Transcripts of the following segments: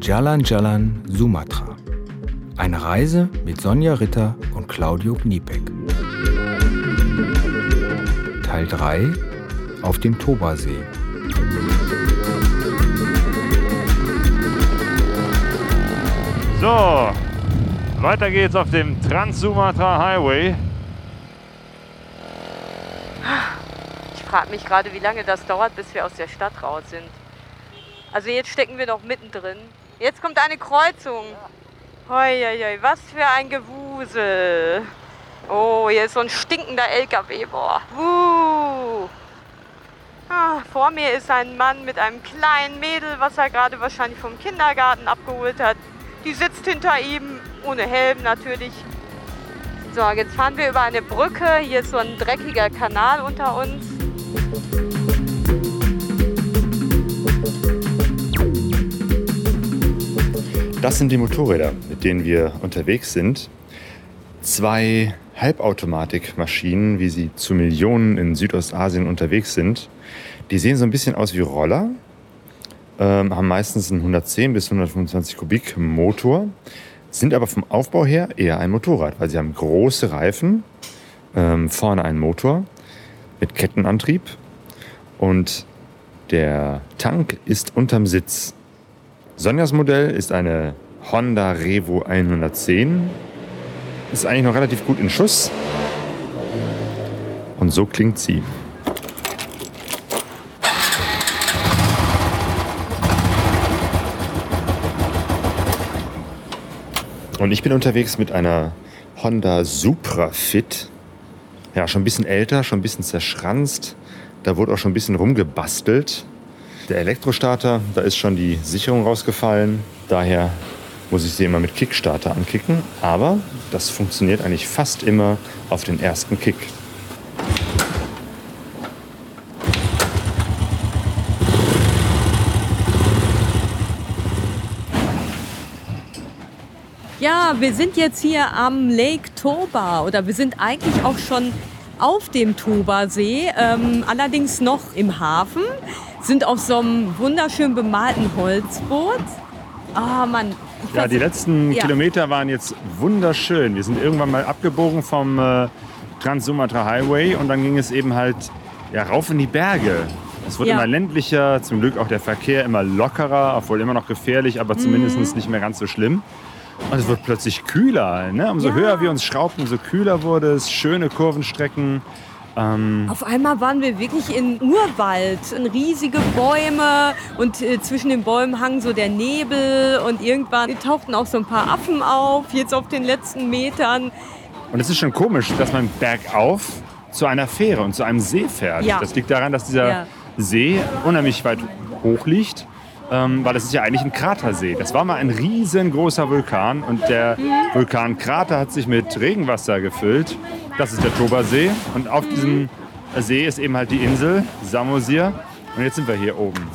Jalan Jalan Sumatra. Eine Reise mit Sonja Ritter und Claudio Kniepek. Teil 3 auf dem Tobasee. So, weiter geht's auf dem Trans-Sumatra Highway. Frage mich gerade, wie lange das dauert, bis wir aus der Stadt raus sind. Also jetzt stecken wir noch mittendrin. Jetzt kommt eine Kreuzung. Hoi, hoi, hoi, was für ein Gewusel. Oh, hier ist so ein stinkender LKW. Boah. Uh. Ah, vor mir ist ein Mann mit einem kleinen Mädel, was er gerade wahrscheinlich vom Kindergarten abgeholt hat. Die sitzt hinter ihm, ohne Helm natürlich. So, jetzt fahren wir über eine Brücke. Hier ist so ein dreckiger Kanal unter uns. Das sind die Motorräder, mit denen wir unterwegs sind. Zwei Halbautomatikmaschinen, wie sie zu Millionen in Südostasien unterwegs sind. Die sehen so ein bisschen aus wie Roller, ähm, haben meistens einen 110 bis 125 Kubik Motor, sind aber vom Aufbau her eher ein Motorrad, weil sie haben große Reifen, ähm, vorne einen Motor mit Kettenantrieb und der Tank ist unterm Sitz. Sonjas Modell ist eine Honda Revo 110. Ist eigentlich noch relativ gut in Schuss. Und so klingt sie. Und ich bin unterwegs mit einer Honda Supra Fit. Ja, schon ein bisschen älter, schon ein bisschen zerschranzt. Da wurde auch schon ein bisschen rumgebastelt. Der Elektrostarter, da ist schon die Sicherung rausgefallen. Daher muss ich sie immer mit Kickstarter ankicken. Aber das funktioniert eigentlich fast immer auf den ersten Kick. Ja, wir sind jetzt hier am Lake Toba oder wir sind eigentlich auch schon auf dem Toba-See, ähm, allerdings noch im Hafen, sind auf so einem wunderschön bemalten Holzboot. Ah, oh, Mann. Ja, die letzten ja. Kilometer waren jetzt wunderschön. Wir sind irgendwann mal abgebogen vom äh, Trans-Sumatra Highway und dann ging es eben halt ja, rauf in die Berge. Es wurde ja. immer ländlicher, zum Glück auch der Verkehr immer lockerer, obwohl immer noch gefährlich, aber zumindest mhm. nicht mehr ganz so schlimm. Und es wird plötzlich kühler. Ne? Umso ja. höher wir uns schraubten, umso kühler wurde es. Schöne Kurvenstrecken. Ähm Auf einmal waren wir wirklich in Urwald, riesige Bäume und äh, zwischen den Bäumen hang so der Nebel und irgendwann tauchten auch so ein paar Affen auf, jetzt auf den letzten Metern. Und es ist schon komisch, dass man bergauf zu einer Fähre und zu einem See fährt. Ja. Das liegt daran, dass dieser ja. See unheimlich weit hoch liegt ähm, weil das ist ja eigentlich ein Kratersee. Das war mal ein riesengroßer Vulkan und der Vulkankrater hat sich mit Regenwasser gefüllt. Das ist der Toba-See und auf diesem See ist eben halt die Insel Samosir und jetzt sind wir hier oben.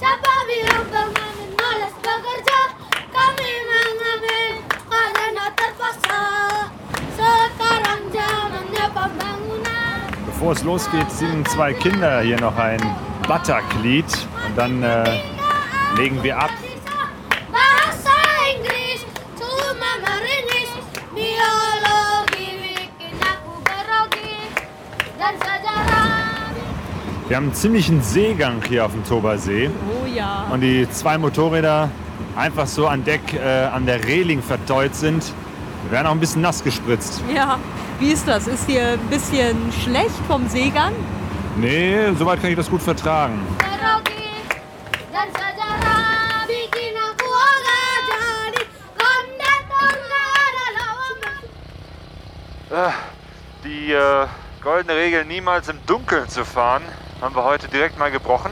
Bevor es losgeht, singen zwei Kinder hier noch ein Batak-Lied und dann äh, legen wir ab. Wir haben einen ziemlichen Seegang hier auf dem Tobersee. Oh ja. Und die zwei Motorräder einfach so an Deck äh, an der Reling verteut sind. Wir werden auch ein bisschen nass gespritzt. Ja, wie ist das? Ist dir ein bisschen schlecht vom Seegang? Nee, soweit kann ich das gut vertragen. Die äh, goldene Regel, niemals im Dunkeln zu fahren, haben wir heute direkt mal gebrochen.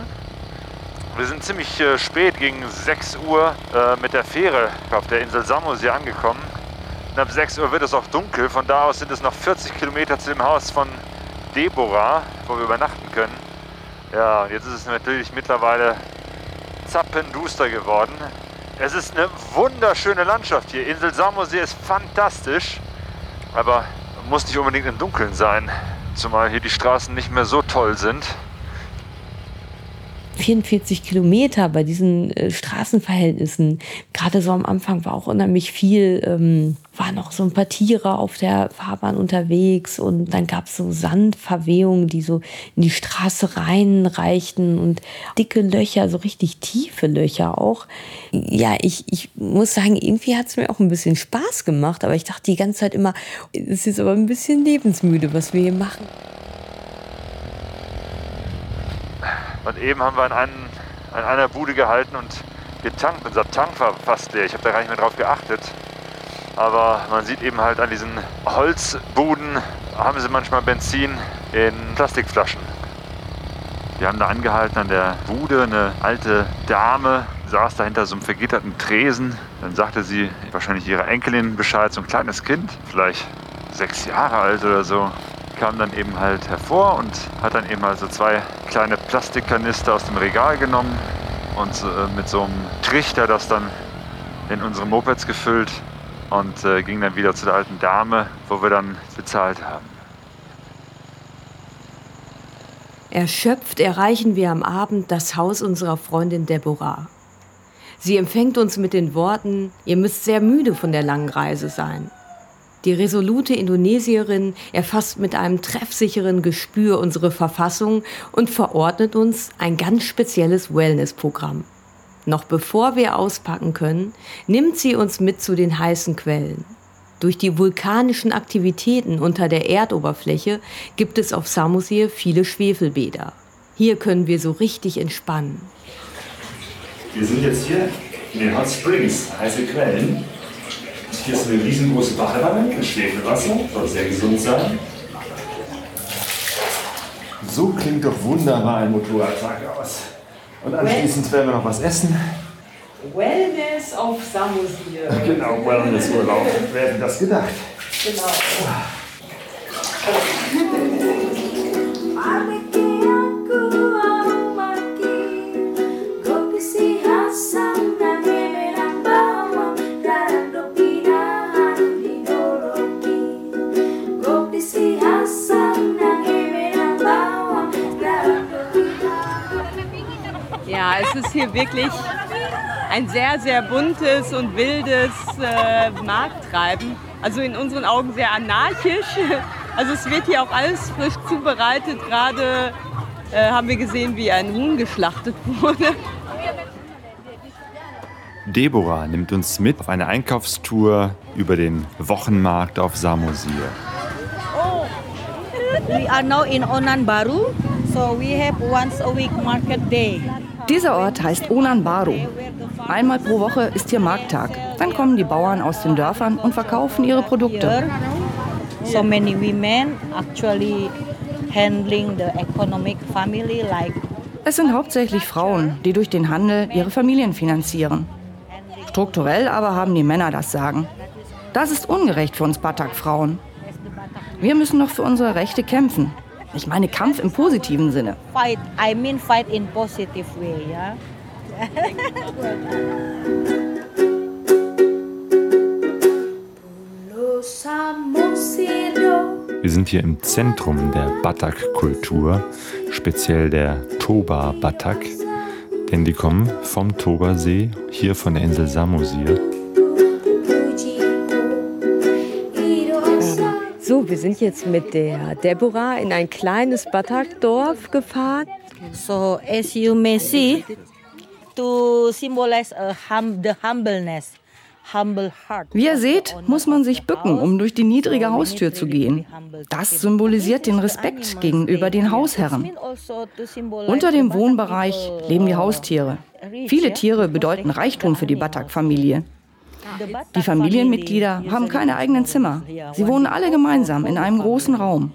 Wir sind ziemlich äh, spät, gegen 6 Uhr, äh, mit der Fähre auf der Insel Samos hier angekommen. Und ab 6 Uhr wird es auch dunkel. Von da aus sind es noch 40 Kilometer zu dem Haus von Deborah, wo wir übernachten können. Ja, und jetzt ist es natürlich mittlerweile zappenduster geworden. Es ist eine wunderschöne Landschaft hier. Insel Samosee ist fantastisch, aber muss nicht unbedingt im Dunkeln sein, zumal hier die Straßen nicht mehr so toll sind. 44 Kilometer bei diesen äh, Straßenverhältnissen. Gerade so am Anfang war auch unheimlich viel, ähm, waren noch so ein paar Tiere auf der Fahrbahn unterwegs und dann gab es so Sandverwehungen, die so in die Straße reinreichten und dicke Löcher, so richtig tiefe Löcher auch. Ja, ich, ich muss sagen, irgendwie hat es mir auch ein bisschen Spaß gemacht, aber ich dachte die ganze Zeit immer, es ist aber ein bisschen lebensmüde, was wir hier machen. Und eben haben wir in, einen, in einer Bude gehalten und getankt. Unser Tank war fast leer. Ich habe da gar nicht mehr drauf geachtet. Aber man sieht eben halt an diesen Holzbuden, haben sie manchmal Benzin in Plastikflaschen. Wir haben da angehalten an der Bude. Eine alte Dame saß da hinter so einem vergitterten Tresen. Dann sagte sie wahrscheinlich ihrer Enkelin Bescheid, so ein kleines Kind, vielleicht sechs Jahre alt oder so kam dann eben halt hervor und hat dann eben also zwei kleine Plastikkanister aus dem Regal genommen und äh, mit so einem Trichter das dann in unsere Mopeds gefüllt und äh, ging dann wieder zu der alten Dame, wo wir dann bezahlt haben. Erschöpft erreichen wir am Abend das Haus unserer Freundin Deborah. Sie empfängt uns mit den Worten, ihr müsst sehr müde von der langen Reise sein. Die resolute Indonesierin erfasst mit einem treffsicheren Gespür unsere Verfassung und verordnet uns ein ganz spezielles Wellnessprogramm. Noch bevor wir auspacken können, nimmt sie uns mit zu den heißen Quellen. Durch die vulkanischen Aktivitäten unter der Erdoberfläche gibt es auf Samosir viele Schwefelbäder. Hier können wir so richtig entspannen. Wir sind jetzt hier in den Hot Springs, heiße Quellen. Hier ist eine riesengroße Badewanne mit Schwefelwasser, soll sehr gesund sein. So klingt doch wunderbar ein Motorradtag aus. Und anschließend werden wir noch was essen. Wellness auf Samosir. Genau, Wellnessurlaub. Wer hätte das gedacht? Genau. Ja, es ist hier wirklich ein sehr, sehr buntes und wildes äh, Markttreiben. Also in unseren Augen sehr anarchisch. Also es wird hier auch alles frisch zubereitet. Gerade äh, haben wir gesehen, wie ein Huhn geschlachtet wurde. Deborah nimmt uns mit auf eine Einkaufstour über den Wochenmarkt auf Samosir. We are now in Onan Baru, so we have once a week market day. Dieser Ort heißt Onan Baru. Einmal pro Woche ist hier Markttag. Dann kommen die Bauern aus den Dörfern und verkaufen ihre Produkte. So many women actually handling the economic family like Es sind hauptsächlich Frauen, die durch den Handel ihre Familien finanzieren. Strukturell aber haben die Männer das Sagen. Das ist ungerecht für uns Batak-Frauen. Wir müssen noch für unsere Rechte kämpfen. Ich meine Kampf im positiven Sinne. fight. I mean fight in positive way, yeah. Wir sind hier im Zentrum der Batak-Kultur, speziell der Toba-Batak, denn die kommen vom Toba-See, hier von der Insel Samosir. Wir sind jetzt mit der Deborah in ein kleines Batak-Dorf gefahren. So as you may see, to symbolize a hum, the humbleness, humble heart. Wie ihr seht, muss man sich bücken, um durch die niedrige Haustür zu gehen. Das symbolisiert den Respekt gegenüber den Hausherren. Unter dem Wohnbereich leben die Haustiere. Viele Tiere bedeuten Reichtum für die Batak-Familie. Die Familienmitglieder haben keine eigenen Zimmer. Sie wohnen alle gemeinsam in einem großen Raum.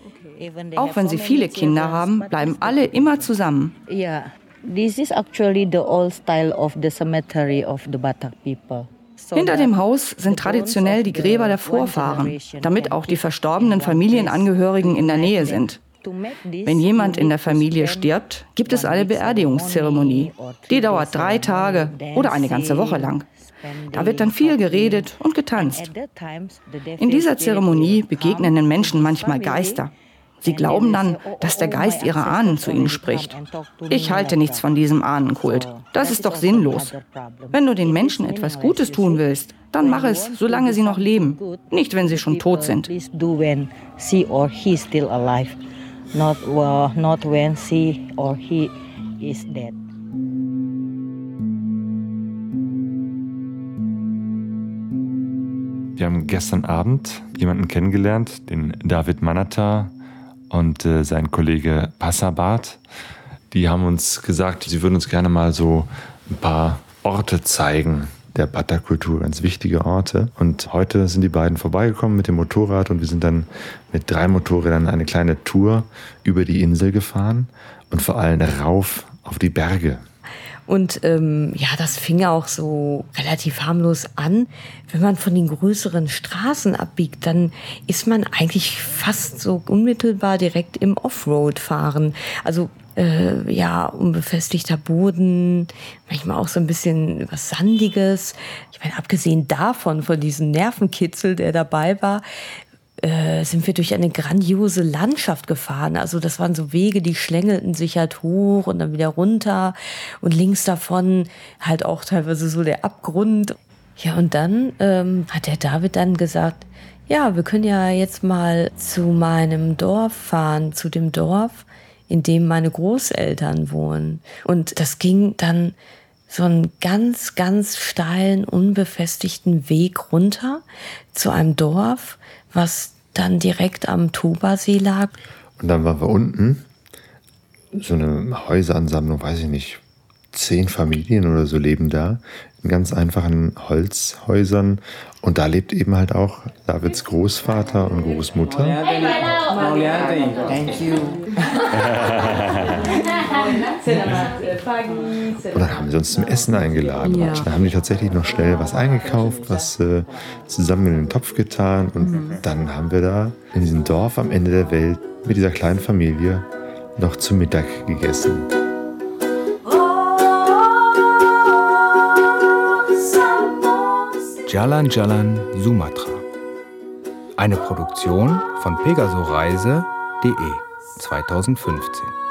Auch wenn sie viele Kinder haben, bleiben alle immer zusammen. Yeah, this is actually the old style of the cemetery of the Batak people. So Hinter dem Haus sind traditionell die Gräber der Vorfahren, damit auch die be verstorbenen Familienangehörigen in der. Nähe sind. Wenn jemand in der Familie stirbt, gibt es eine Beerdigungszeremonie. Die dauert drei Tage oder eine ganze Woche lang. Da wird dann viel geredet und getanzt. In dieser Zeremonie begegnen den Menschen manchmal Geister. Sie glauben dann, dass der Geist ihrer Ahnen zu ihnen spricht. Ich halte nichts von diesem Ahnenkult. Das ist doch sinnlos. Wenn du den Menschen etwas Gutes tun willst, dann mach es, solange sie noch leben, nicht wenn sie schon tot sind. Not, well, not when she or he is dead. Wir haben gestern Abend jemanden kennengelernt, den David Manata und äh, sein Kollege Passabat. Die haben uns gesagt, sie würden uns gerne mal so ein paar Orte zeigen der Bata-Kultur, ganz wichtige Orte. Und heute sind die beiden vorbeigekommen mit dem Motorrad und wir sind dann mit drei Motorrädern eine kleine Tour über die Insel gefahren und vor allem rauf auf die Berge. Und ähm, ja, das fing auch so relativ harmlos an. Wenn man von den größeren Straßen abbiegt, dann ist man eigentlich fast so unmittelbar direkt im Offroad-Fahren. Also äh, ja, unbefestigter Boden, manchmal auch so ein bisschen was Sandiges. Ich meine, abgesehen davon, von diesem Nervenkitzel, der dabei war, äh, sind wir durch eine grandiose Landschaft gefahren. Also das waren so Wege, die schlängelten sich halt hoch und dann wieder runter und links davon halt auch teilweise so der Abgrund. Ja, und dann ähm, hat der David dann gesagt, ja, wir können ja jetzt mal zu meinem Dorf fahren, zu dem Dorf, in dem meine Großeltern wohnen. Und das ging dann so einen ganz, ganz steilen, unbefestigten Weg runter zu einem Dorf, was dann direkt am Tobasee lag. Und dann waren wir unten, so eine Häuseransammlung, weiß ich nicht, zehn Familien oder so leben da, in ganz einfachen Holzhäusern. Und da lebt eben halt auch Davids Großvater und Großmutter. Thank you. Und dann haben sie uns zum Essen eingeladen. Ja. Dann haben die tatsächlich noch schnell was eingekauft, was äh, zusammen in den Topf getan. Und mhm. dann haben wir da in diesem Dorf am Ende der Welt mit dieser kleinen Familie noch zu Mittag gegessen. Jalan Jalan Sumatra. Eine Produktion von pegasoreise.de 2015.